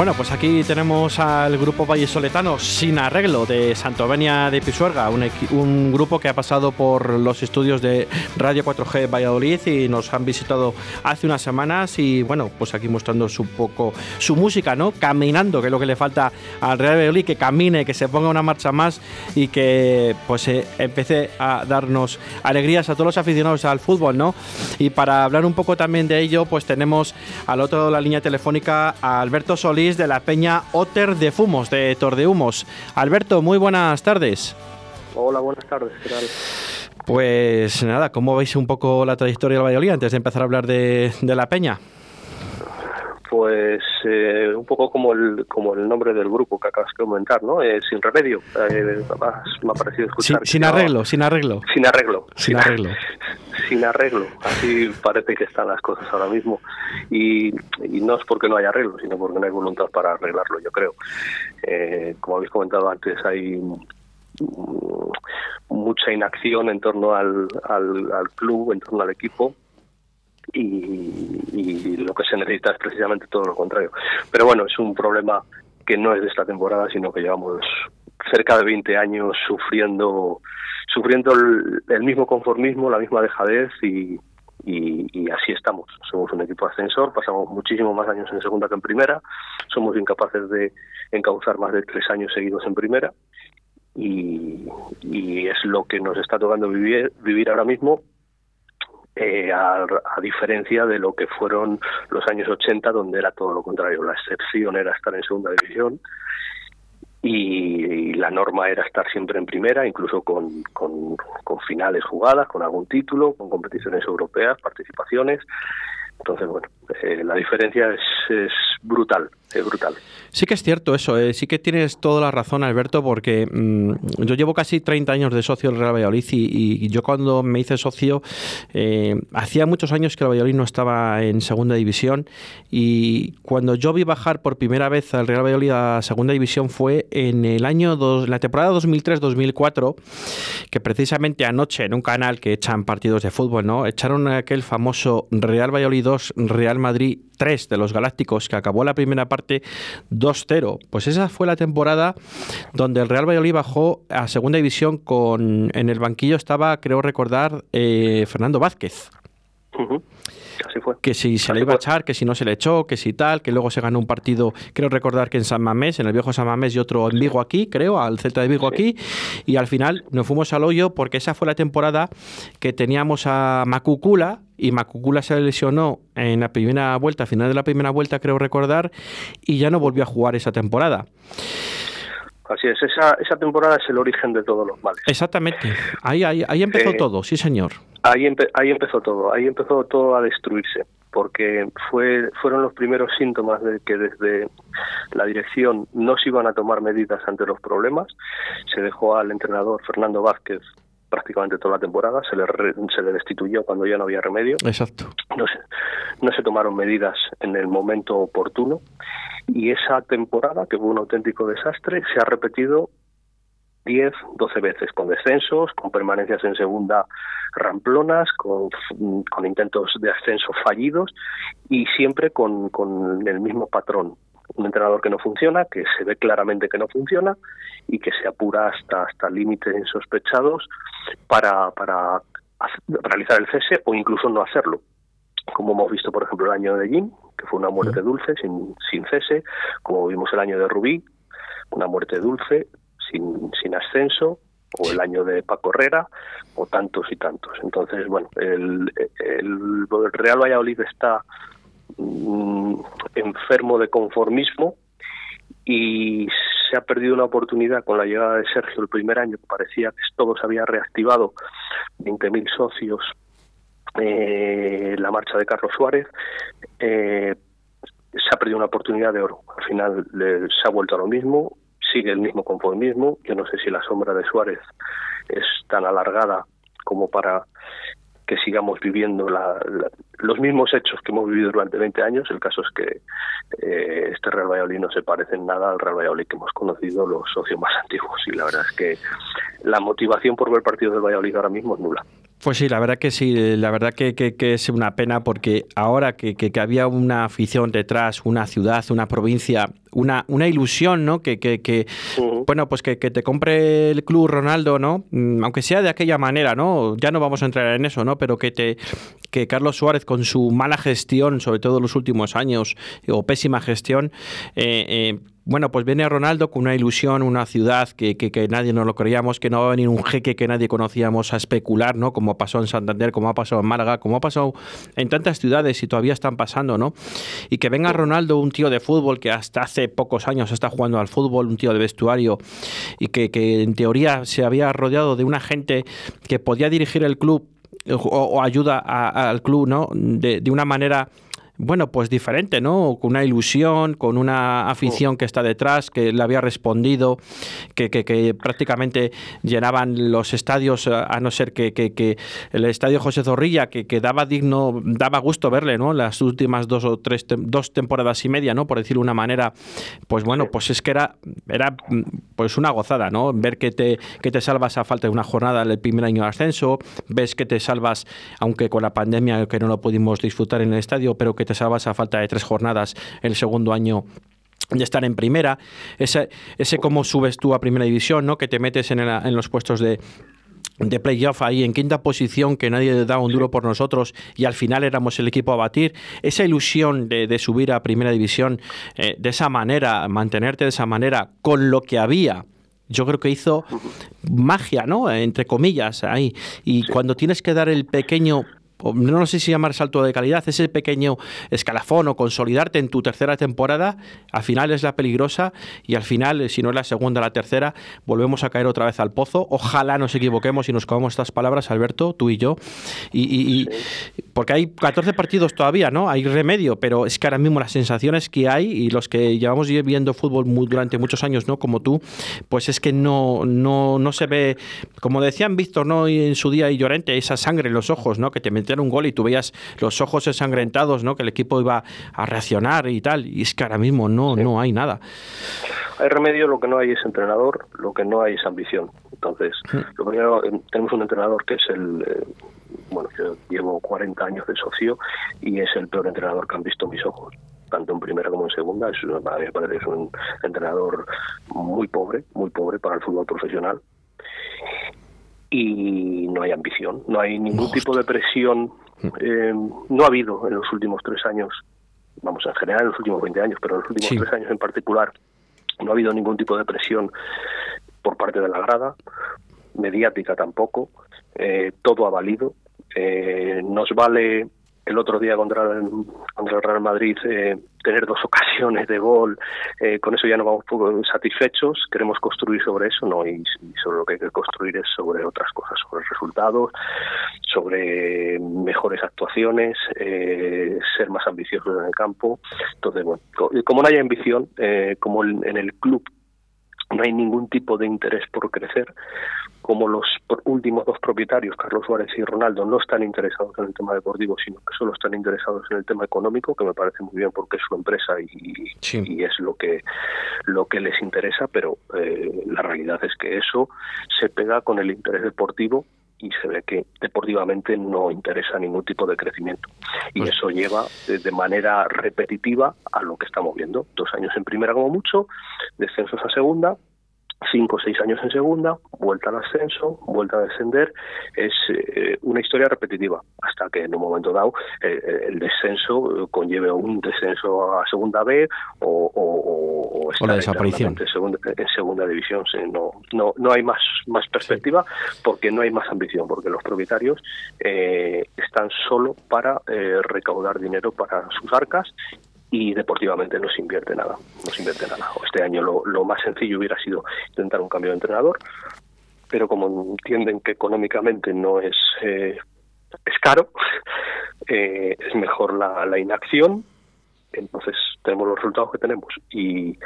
Bueno, pues aquí tenemos al grupo vallesoletano Sin Arreglo de Santovenia de Pisuerga, un, grupo que ha pasado por los estudios de Radio 4G Valladolid y nos han visitado hace unas semanas y bueno, pues aquí mostrando su poco su música, ¿no? Caminando, que es lo que le falta al Real Valladolid, que camine, que se ponga una marcha más y que pues eh, empiece a darnos alegrías a todos los aficionados al fútbol, ¿no? Y para hablar un poco también de ello, pues tenemos al otro lado de la línea telefónica a Alberto Solís de la Peña Otter de Fumos, de Tordehumos. Alberto, muy buenas tardes. Hola, buenas tardes, ¿qué tal? Pues nada, ¿cómo veis un poco la trayectoria del Valladolid antes de empezar a hablar de, la Peña? Pues eh, un poco como el como el nombre del grupo que acabas de comentar, ¿no? Eh, sin remedio. Eh, me ha parecido escuchar. Sin, arreglo, sin arreglo. Sin arreglo. Sin arreglo. sin arreglo. Así parece que están las cosas ahora mismo. Y, no es porque no haya arreglo, sino porque no hay voluntad para arreglarlo, yo creo. Eh, como habéis comentado antes, hay mm, mucha inacción en torno al, al, club, en torno al equipo. Y, y lo que se necesita es precisamente todo lo contrario. Pero bueno, es un problema que no es de esta temporada, sino que llevamos cerca de 20 años sufriendo sufriendo el, mismo conformismo, la misma dejadez y, y, así estamos. Somos un equipo ascensor, pasamos muchísimos más años en segunda que en primera, somos incapaces de encauzar más de tres años seguidos en primera y, es lo que nos está tocando vivir ahora mismo. Eh, a, a, diferencia de lo que fueron los años 80, donde era todo lo contrario. La excepción era estar en segunda división y, la norma era estar siempre en primera, incluso con, con, con, finales jugadas, con algún título, con competiciones europeas, participaciones. Entonces, bueno, eh, la diferencia es, es brutal es brutal. Sí que es cierto eso, eh, sí que tienes toda la razón, Alberto, porque mm, yo llevo casi 30 años de socio del Real Valladolid y, yo cuando me hice socio, eh, hacía muchos años que el Valladolid no estaba en segunda división y cuando yo vi bajar por primera vez al Real Valladolid a segunda división fue en el año, dos, la temporada 2003-2004, que precisamente anoche en un canal que echan partidos de fútbol, ¿no? Echaron aquel famoso Real Valladolid 2, Real Madrid 3 de los Galácticos, que acabó la primera parte 2-0. Pues esa fue la temporada donde el Real Valladolid bajó a segunda división con en el banquillo estaba, creo recordar, eh, Fernando Vázquez. Que si se le iba a echar, que si no se le echó, que si tal, que luego se ganó un partido, creo recordar que en San Mamés, en el viejo San Mamés y otro en Vigo aquí, creo, al Celta de Vigo aquí, y al final nos fuimos al hoyo porque esa fue la temporada que teníamos a Macucula, y Macucula se lesionó en la primera vuelta, al final de la primera vuelta creo recordar, y ya no volvió a jugar esa temporada. Así es, esa, esa temporada es el origen de todos los males. Exactamente, ahí, ahí, ahí empezó eh, todo, sí señor. Ahí, ahí empezó todo, ahí empezó todo a destruirse, porque fue, fueron los primeros síntomas de que desde la dirección no se iban a tomar medidas ante los problemas. Se dejó al entrenador Fernando Vázquez prácticamente toda la temporada, se le, se le destituyó cuando ya no había remedio. Exacto. No se, no se tomaron medidas en el momento oportuno y esa temporada, que fue un auténtico desastre, se ha repetido 10, 12 veces, con descensos, con permanencias en segunda ramplonas, con, con intentos de ascenso fallidos y siempre con, con el mismo patrón. Un entrenador que no funciona, que se ve claramente que no funciona y que se apura hasta, hasta límites insospechados para, para realizar el cese o incluso no hacerlo. Como hemos visto, por ejemplo, el año de Jim, que fue una muerte dulce, sin, sin cese, como vimos el año de Rubí, una muerte dulce, sin, sin ascenso, o el año de Paco Herrera, o tantos y tantos. Entonces, bueno, el, el, Real Valladolid está mm, enfermo de conformismo y se ha perdido una oportunidad con la llegada de Sergio el primer año, parecía que todo se había reactivado, 20.000 socios, eh, la marcha de Carlos Suárez, eh, se ha perdido una oportunidad de oro. Al final se ha vuelto a lo mismo, sigue el mismo conformismo. Yo no sé si la sombra de Suárez es tan alargada como para que sigamos viviendo los mismos hechos que hemos vivido durante 20 años. El caso es que eh, este Real Valladolid no se parece en nada al Real Valladolid que hemos conocido los socios más antiguos. Y la verdad es que la motivación por ver partidos del Valladolid ahora mismo es nula. Pues sí, la verdad que sí, la verdad que, es una pena porque ahora que, había una afición detrás, una ciudad, una provincia una, una ilusión, ¿no? Que, que, que bueno, pues que, que, te compre el club Ronaldo, ¿no? Mm, aunque sea de aquella manera, ¿no? Ya no vamos a entrar en eso, ¿no? Pero que te que Carlos Suárez con su mala gestión, sobre todo en los últimos años, o pésima gestión, eh, eh, bueno, pues viene Ronaldo con una ilusión, una ciudad que, que, nadie nos lo creíamos, que no va a venir un jeque que nadie conocíamos a especular, ¿no? Como pasó en Santander, como ha pasado en Málaga, como ha pasado en tantas ciudades y todavía están pasando, ¿no? Y que venga Ronaldo, un tío de fútbol que hasta hace pocos años está jugando al fútbol, un tío de vestuario y que, que en teoría se había rodeado de una gente que podía dirigir el club o, ayuda al club, ¿no? De, de una manera bueno, pues diferente, ¿no? Con una ilusión, con una afición que está detrás, que le había respondido, que, que, prácticamente llenaban los estadios, a no ser que, que el estadio José Zorrilla, que, daba digno, daba gusto verle, ¿no? Las últimas dos o tres, dos temporadas y media, ¿no? Por decirlo de una manera, pues bueno, pues es que era, era pues una gozada, ¿no? Ver que te, que te salvas a falta de una jornada el primer año de ascenso, ves que te salvas, aunque con la pandemia que no lo pudimos disfrutar en el estadio, pero que a falta de tres jornadas el segundo año de estar en primera, ese, ese cómo subes tú a primera división, ¿no? que te metes en, en los puestos de, de playoff ahí en quinta posición, que nadie daba un duro por nosotros y al final éramos el equipo a batir. Esa ilusión de, subir a primera división eh, de esa manera, mantenerte de esa manera, con lo que había. Yo creo que hizo magia, ¿no? Entre comillas, ahí. Y cuando tienes que dar el pequeño no sé si llamar salto de calidad, ese pequeño escalafón o consolidarte en tu tercera temporada, al final es la peligrosa y al final, si no es la segunda, la tercera, volvemos a caer otra vez al pozo. Ojalá nos equivoquemos y nos comamos estas palabras, Alberto, tú y yo. Y, porque hay 14 partidos todavía, ¿no? Hay remedio, pero es que ahora mismo las sensaciones que hay y los que llevamos viendo fútbol durante muchos años, ¿no? Como tú, pues es que no, no, no se ve, como decían Víctor, ¿no? Y en su día y Llorente, esa sangre en los ojos, ¿no? Que te un gol y tú veías los ojos ensangrentados, ¿no? Que el equipo iba a reaccionar y tal. Y es que ahora mismo no, no hay nada. Hay remedio, lo que no hay es entrenador, lo que no hay es ambición. Entonces, lo primero, eh, tenemos un entrenador que es el, eh, bueno, yo llevo 40 años de socio y es el peor entrenador que han visto mis ojos tanto en primera como en segunda. Es, para mí me parece que es un entrenador muy pobre, muy pobre para el fútbol profesional y no hay ambición, no hay ningún tipo de presión, eh, no ha habido en los últimos tres años, vamos, en general en los últimos 20 años, pero en los últimos tres años en particular, no ha habido ningún tipo de presión por parte de la grada, mediática tampoco, eh, todo ha valido, eh, nos vale el otro día contra el, Real Madrid eh, tener dos ocasiones de gol, eh, con eso ya no vamos satisfechos, queremos construir sobre eso, no, y, sobre lo que hay que construir es sobre otras cosas, sobre resultados, sobre mejores actuaciones, eh, ser más ambiciosos en el campo. Entonces, bueno, como no hay ambición, como en el club no hay ningún tipo de interés por crecer, como los últimos dos propietarios, Carlos Suárez y Ronaldo, no están interesados en el tema deportivo, sino que solo están interesados en el tema económico, que me parece muy bien porque es su empresa y, y es lo que lo que les interesa, pero eh, la realidad es que eso se pega con el interés deportivo y se ve que deportivamente no interesa ningún tipo de crecimiento. Y pues eso lleva de manera repetitiva a lo que estamos viendo. Dos años en primera como mucho, descensos a segunda, cinco o seis años en segunda, vuelta al ascenso, vuelta a descender, es eh, una historia repetitiva, hasta que en un momento dado eh, eh, el descenso conlleve un descenso a segunda B o, o, o, la desaparición. En segunda, en segunda división. no, no, no hay más, más perspectiva porque no hay más ambición, porque los propietarios están solo para recaudar dinero para sus arcas y deportivamente no se invierte nada, no se invierte nada. Este año lo, lo más sencillo hubiera sido intentar un cambio de entrenador, pero como entienden que económicamente no es eh, es caro, eh, es mejor la, la inacción, entonces tenemos los resultados que tenemos y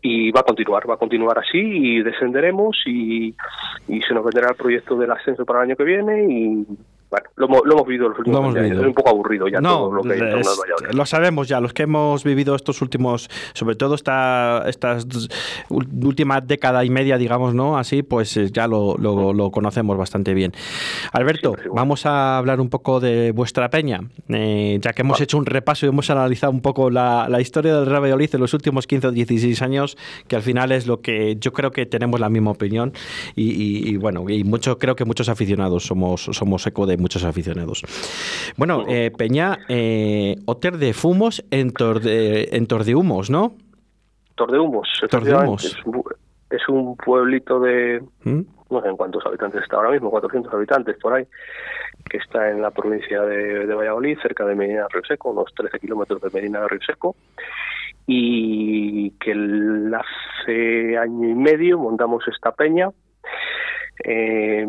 y va a continuar, va a continuar así y descenderemos y, y se nos venderá el proyecto del ascenso para el año que viene y bueno, lo, hemos, vivido los últimos años. Es un poco aburrido ya todo lo que hay en Lo sabemos ya, los que hemos vivido estos últimos, sobre todo esta, estas últimas década y media, digamos, ¿no? Así, pues eh, ya lo, lo, conocemos bastante bien. Alberto, vamos a hablar un poco de vuestra peña, eh, ya que hemos hecho un repaso y hemos analizado un poco la, la historia del Real Valladolid en los últimos 15 o 16 años, que al final es lo que yo creo que tenemos la misma opinión y, y bueno, y mucho, creo que muchos aficionados somos, somos eco de muchos aficionados. Bueno, eh, Peña, eh, Oter de Fumos en, Torde, en Tordehumos, ¿no? Tordehumos, Tordehumos. Es, es un pueblito de, ¿Mm? no sé en cuántos habitantes está ahora mismo, 400 habitantes por ahí, que está en la provincia de, Valladolid, cerca de Medina de Río Seco, unos 13 kilómetros de Medina de Río Seco, y que hace año y medio montamos esta peña. Eh,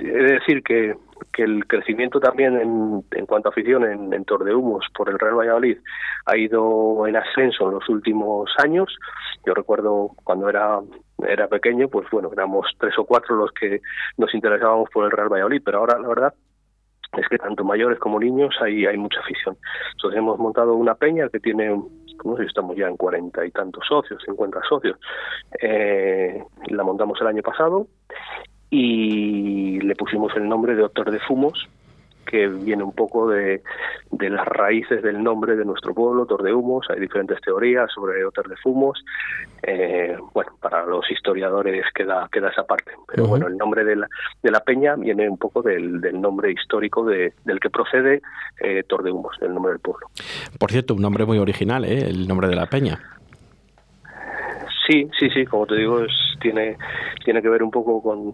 he decir que que el crecimiento también en, en cuanto a afición en, en Tordehumos por el Real Valladolid ha ido en ascenso en los últimos años. Yo recuerdo cuando era era pequeño, pues bueno, éramos tres o cuatro los que nos interesábamos por el Real Valladolid, pero ahora la verdad es que tanto mayores como niños hay, hay mucha afición. Entonces hemos montado una peña que tiene, no sé estamos ya en cuarenta y tantos socios, cincuenta socios. Eh, la montamos el año pasado y le pusimos el nombre de Doctor de Fumos, que viene un poco de, de, las raíces del nombre de nuestro pueblo, Tor de Humos. Hay diferentes teorías sobre Otor de Fumos. Eh, bueno, para los historiadores queda, queda esa parte. Pero bueno, el nombre de la, de la peña viene un poco del, del nombre histórico de, del que procede eh, Tor de Humos, el nombre del pueblo. Por cierto, un nombre muy original, ¿eh? el nombre de la peña. Sí, sí, sí, como te digo, es, tiene, tiene que ver un poco con,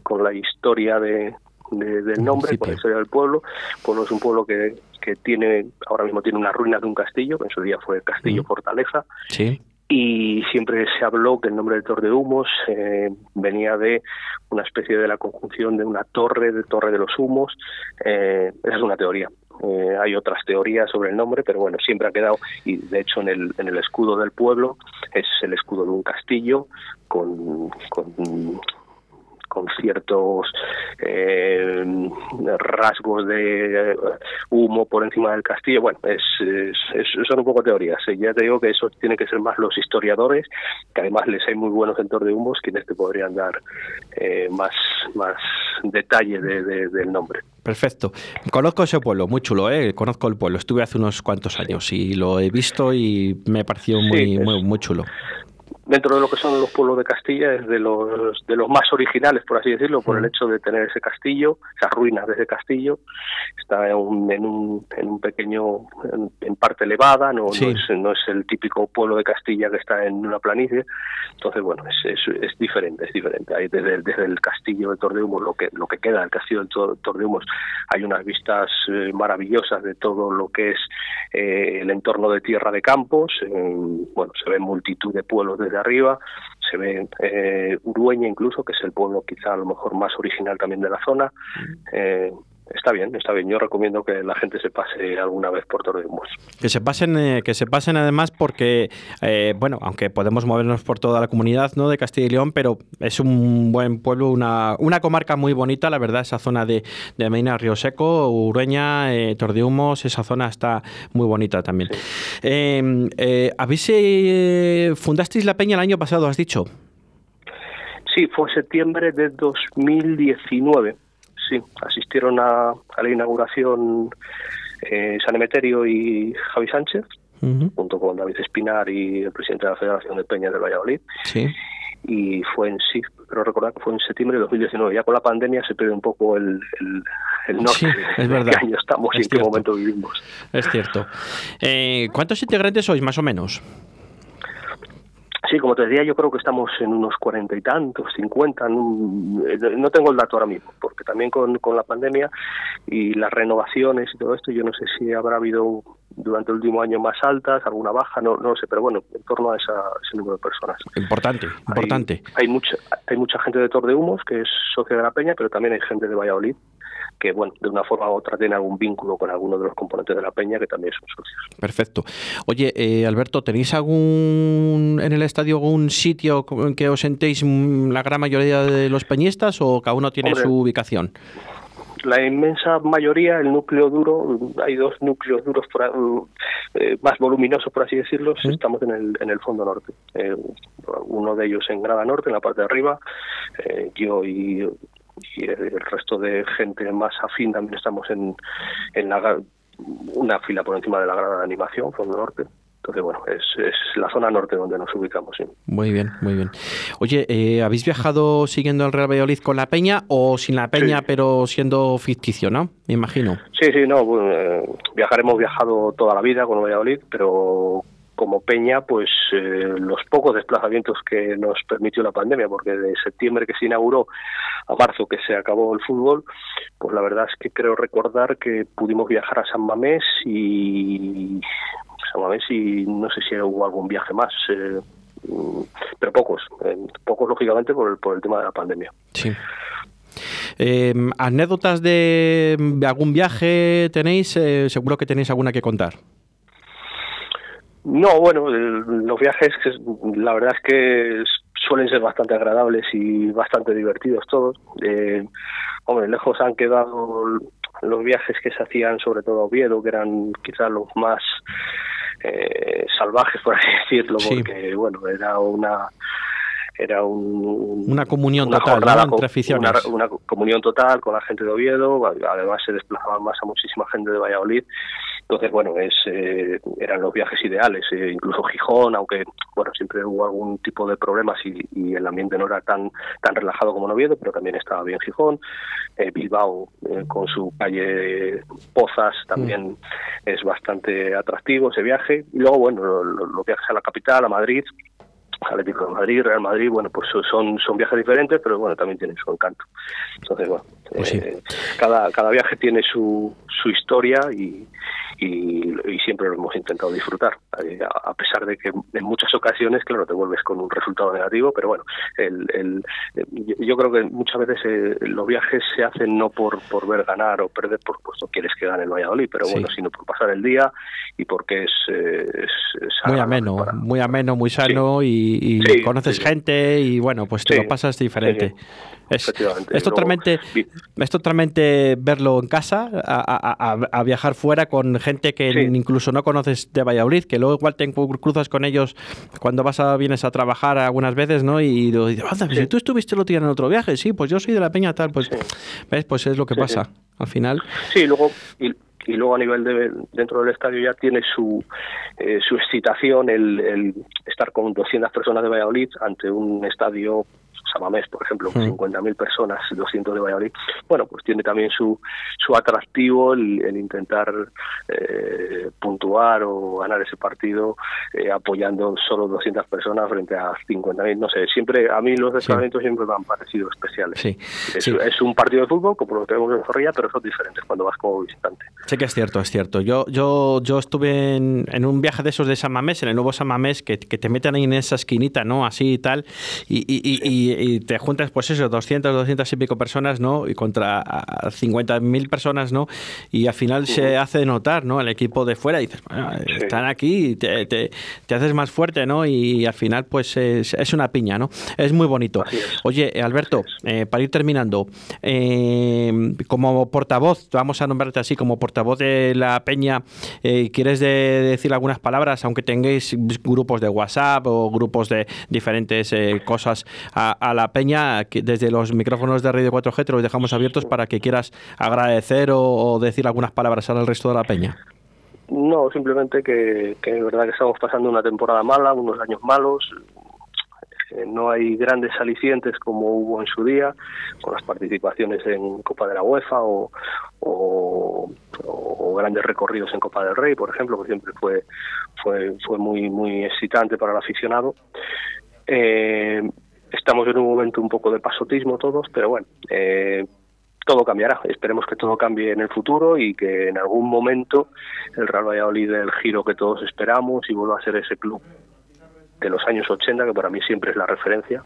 con, la historia de, del nombre, con la historia del pueblo. El pueblo es un pueblo que, que tiene, ahora mismo tiene una ruina de un castillo, que en su día fue Castillo Fortaleza. Sí. Y siempre se habló que el nombre de Torre de Humos eh, venía de una especie de la conjunción de una torre, de Torre de los Humos. Eh, esa es una teoría. Eh, hay otras teorías sobre el nombre, pero bueno, siempre ha quedado, y de hecho en el, en el escudo del pueblo es el escudo de un castillo con, con con ciertos eh, rasgos de eh, humo por encima del castillo. Bueno, es, son un poco teorías. ¿eh? Ya te digo que eso tiene que ser más los historiadores, que además les hay muy buenos en de humos, quienes te podrían dar más, más detalle del nombre. Perfecto. Conozco ese pueblo, muy chulo, ¿eh? Conozco el pueblo. Estuve hace unos cuantos años y lo he visto y me pareció muy, muy, muy chulo dentro de lo que son los pueblos de Castilla es de los de los más originales por así decirlo por el hecho de tener ese castillo esas ruinas de ese castillo. Está en un en un, en un pequeño en, parte elevada no, no, es, no es el típico pueblo de Castilla que está en una planicie. Entonces bueno es, es, diferente es diferente. Hay desde, desde el castillo de Tordehumos lo que lo que queda del castillo de Tordehumos hay unas vistas eh, maravillosas de todo lo que es eh, el entorno de tierra de campos. Bueno se ven multitud de pueblos desde arriba, se ve eh, Urueña incluso, que es el pueblo quizá a lo mejor más original también de la zona. Eh, está bien, está bien. Yo recomiendo que la gente se pase alguna vez por Torrejón. Que se pasen, eh, que se pasen además porque, eh, bueno, aunque podemos movernos por toda la comunidad ¿no? de Castilla y León, pero es un buen pueblo, una, una comarca muy bonita, la verdad, esa zona de, de Medina, Río Seco, Urueña, eh, Tordehumos, esa zona está muy bonita también. Em, ¿Habéis fundasteis la peña el año pasado, has dicho? Sí, fue septiembre de 2019 sí, asistieron a, la inauguración eh, San Emeterio y Javi Sánchez, junto con David Espinar y el presidente de la Federación de Peñas de Valladolid. Sí. Y fue en sí, pero recordar que fue en septiembre de 2019. Ya con la pandemia se pierde un poco el, el, norte sí, es verdad. qué año estamos y en qué momento vivimos. Es cierto. Eh, ¿Cuántos integrantes sois, más o menos? Sí, como te decía, yo creo que estamos en unos cuarenta y tantos, cincuenta, no, tengo el dato ahora mismo, porque también con, con la pandemia y las renovaciones y todo esto, yo no sé si habrá habido durante el último año más altas, alguna baja, no, no lo sé, pero bueno, en torno a, ese número de personas. Importante, importante. Hay, mucha, hay mucha gente de Tor de Humos que es socio de la Peña, pero también hay gente de Valladolid que, bueno, de una forma u otra tiene algún vínculo con alguno de los componentes de la Peña que también son socios. Perfecto. Oye, eh, Alberto, ¿tenéis algún en el estadio algún sitio en que os sentéis la gran mayoría de los peñistas o cada uno tiene su ubicación? la inmensa mayoría, el núcleo duro, hay dos núcleos duros eh, más voluminosos, por así decirlo, estamos en el, en el fondo norte. Eh, uno de ellos en Grada Norte, en la parte de arriba, eh, yo y, el resto de gente más afín también estamos en, en la, una fila por encima de la grada de animación, fondo norte. Entonces, bueno, es, es, la zona norte donde nos ubicamos. Sí. Muy bien, muy bien. Oye, eh, ¿habéis viajado siguiendo el Real Valladolid con la Peña o sin la Peña, pero siendo ficticio, no? Me imagino. Sí, sí, no. Eh, viajaremos viajado toda la vida con el Valladolid, pero como Peña, pues eh, los pocos desplazamientos que nos permitió la pandemia, porque de septiembre que se inauguró a marzo que se acabó el fútbol, pues la verdad es que creo recordar que pudimos viajar a San Mamés y a ver si no sé si hubo algún viaje más, eh, pero pocos, eh, pocos lógicamente por el, por el tema de la pandemia. Sí. Em, ¿Anécdotas de, algún viaje tenéis? Eh, seguro que tenéis alguna que contar. No, bueno, los viajes, la verdad es que suelen ser bastante agradables y bastante divertidos todos. Eh, hombre, lejos han quedado los viajes que se hacían, sobre todo a Oviedo, que eran quizás los más eh, salvajes, por así decirlo, porque, bueno, era una era un, una comunión total entre aficiones. Una, comunión total con la gente de Oviedo, además se desplazaban más a muchísima gente de Valladolid. Entonces, bueno, es, eh, eran los viajes ideales, eh, incluso Gijón, aunque bueno siempre hubo algún tipo de problemas y, el ambiente no era tan tan relajado como en Oviedo, pero también estaba bien Gijón. Eh, Bilbao, con su calle Pozas, también mm. es bastante atractivo ese viaje. Y luego, bueno, los viajes a la capital, a Madrid, Atlético de Madrid, Real Madrid, bueno, pues son, son viajes diferentes, pero bueno, también tienen su encanto. Entonces, bueno, pues eh, cada, cada viaje tiene su, su historia y, y, siempre lo hemos intentado disfrutar, eh, a pesar de que en muchas ocasiones, claro, te vuelves con un resultado negativo, pero bueno, el, el, yo creo que muchas veces eh, los viajes se hacen no por, por ver ganar o perder, por supuesto quieres que gane el Valladolid, pero bueno, sino por pasar el día y porque es... es, muy ameno, muy ameno, muy sano y, conoces gente y bueno, pues te lo pasas diferente. Es, es, totalmente, es totalmente verlo en casa, a, viajar fuera con gente que incluso no conoces de Valladolid, que luego igual te cruzas con ellos cuando vas a, vienes a trabajar algunas veces, ¿no? Y, dices, si tú estuviste el otro día en otro viaje, sí, pues yo soy de la peña tal, pues, ¿ves? Pues es lo que pasa al final. Sí, luego, y, luego a nivel de dentro del estadio ya tiene su, eh, su excitación el, el, estar con 200 personas de Valladolid ante un estadio Samamés, por ejemplo, con 50.000 personas, 200 de Valladolid, bueno, pues tiene también su, su atractivo el, intentar eh, puntuar o ganar ese partido eh, apoyando solo 200 personas frente a 50.000, no sé, siempre, a mí los desplazamientos siempre me han parecido especiales. Sí. Es, un partido de fútbol, como lo tenemos en Zorrilla, pero son diferentes cuando vas como visitante. Sí que es cierto, es cierto. Yo, yo, yo estuve en, un viaje de esos de San Mamés, en el nuevo San Mamés, que, que te meten ahí en esa esquinita, ¿no? Así y tal, y, y y te juntas, pues eso, 200, 200 y pico personas, ¿no? Y contra 50.000 personas, ¿no? Y al final se hace notar, ¿no? El equipo de fuera y dices, bueno, están aquí, y te, te, haces más fuerte, ¿no? Y al final, pues es, es una piña, ¿no? Es muy bonito. Oye, Alberto, eh, para ir terminando, eh, como portavoz, vamos a nombrarte así, como portavoz de la peña, eh, ¿quieres decir algunas palabras, aunque tengáis grupos de WhatsApp o grupos de diferentes cosas a, a la peña, desde los micrófonos de Radio 4G te los dejamos abiertos para que quieras agradecer o, decir algunas palabras al resto de la peña. No, simplemente que, es verdad que estamos pasando una temporada mala, unos años malos, eh, no hay grandes alicientes como hubo en su día, con las participaciones en Copa de la UEFA o, grandes recorridos en Copa del Rey, por ejemplo, que siempre fue, fue, fue muy, muy excitante para el aficionado. Eh, Estamos en un momento un poco de pasotismo todos, pero bueno, eh, todo cambiará. Esperemos que todo cambie en el futuro y que en algún momento el Real Valladolid dé el giro que todos esperamos y vuelva a ser ese club de los años 80, que para mí siempre es la referencia.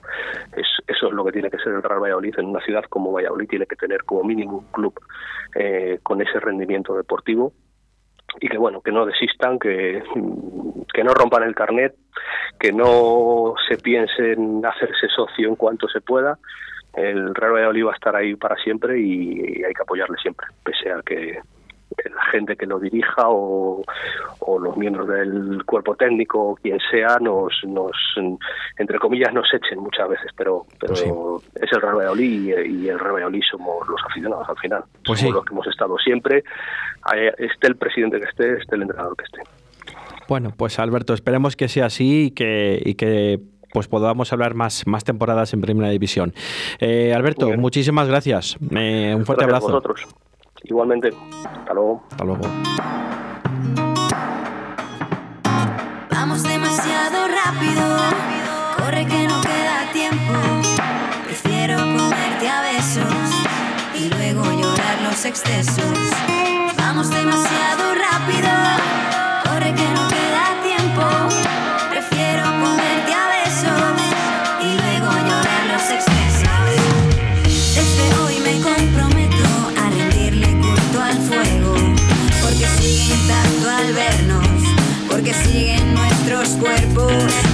Es, eso es lo que tiene que ser el Real Valladolid. En una ciudad como Valladolid tiene que tener como mínimo un club eh, con ese rendimiento deportivo y que bueno que no desistan que, que no rompan el carnet que no se piensen hacerse socio en cuanto se pueda. El Real Valladolid va a estar ahí para siempre y hay que apoyarle siempre, pese a que la gente que lo dirija o, los miembros del cuerpo técnico o quien sea nos, nos entre comillas nos echen muchas veces pero pero pues es el Real Valladolid y, el Real Valladolid somos los aficionados al final pues somos los que hemos estado siempre esté el presidente que esté esté el entrenador que esté bueno pues Alberto esperemos que sea así y que y que pues podamos hablar más, más temporadas en Primera División. Eh, Alberto, muchísimas gracias. Eh, un fuerte abrazo. A vosotros. Igualmente. Hasta luego. Hasta luego. Vamos demasiado rápido. Corre que no queda tiempo. Prefiero comerte a besos y luego llorar los excesos. Vamos demasiado porque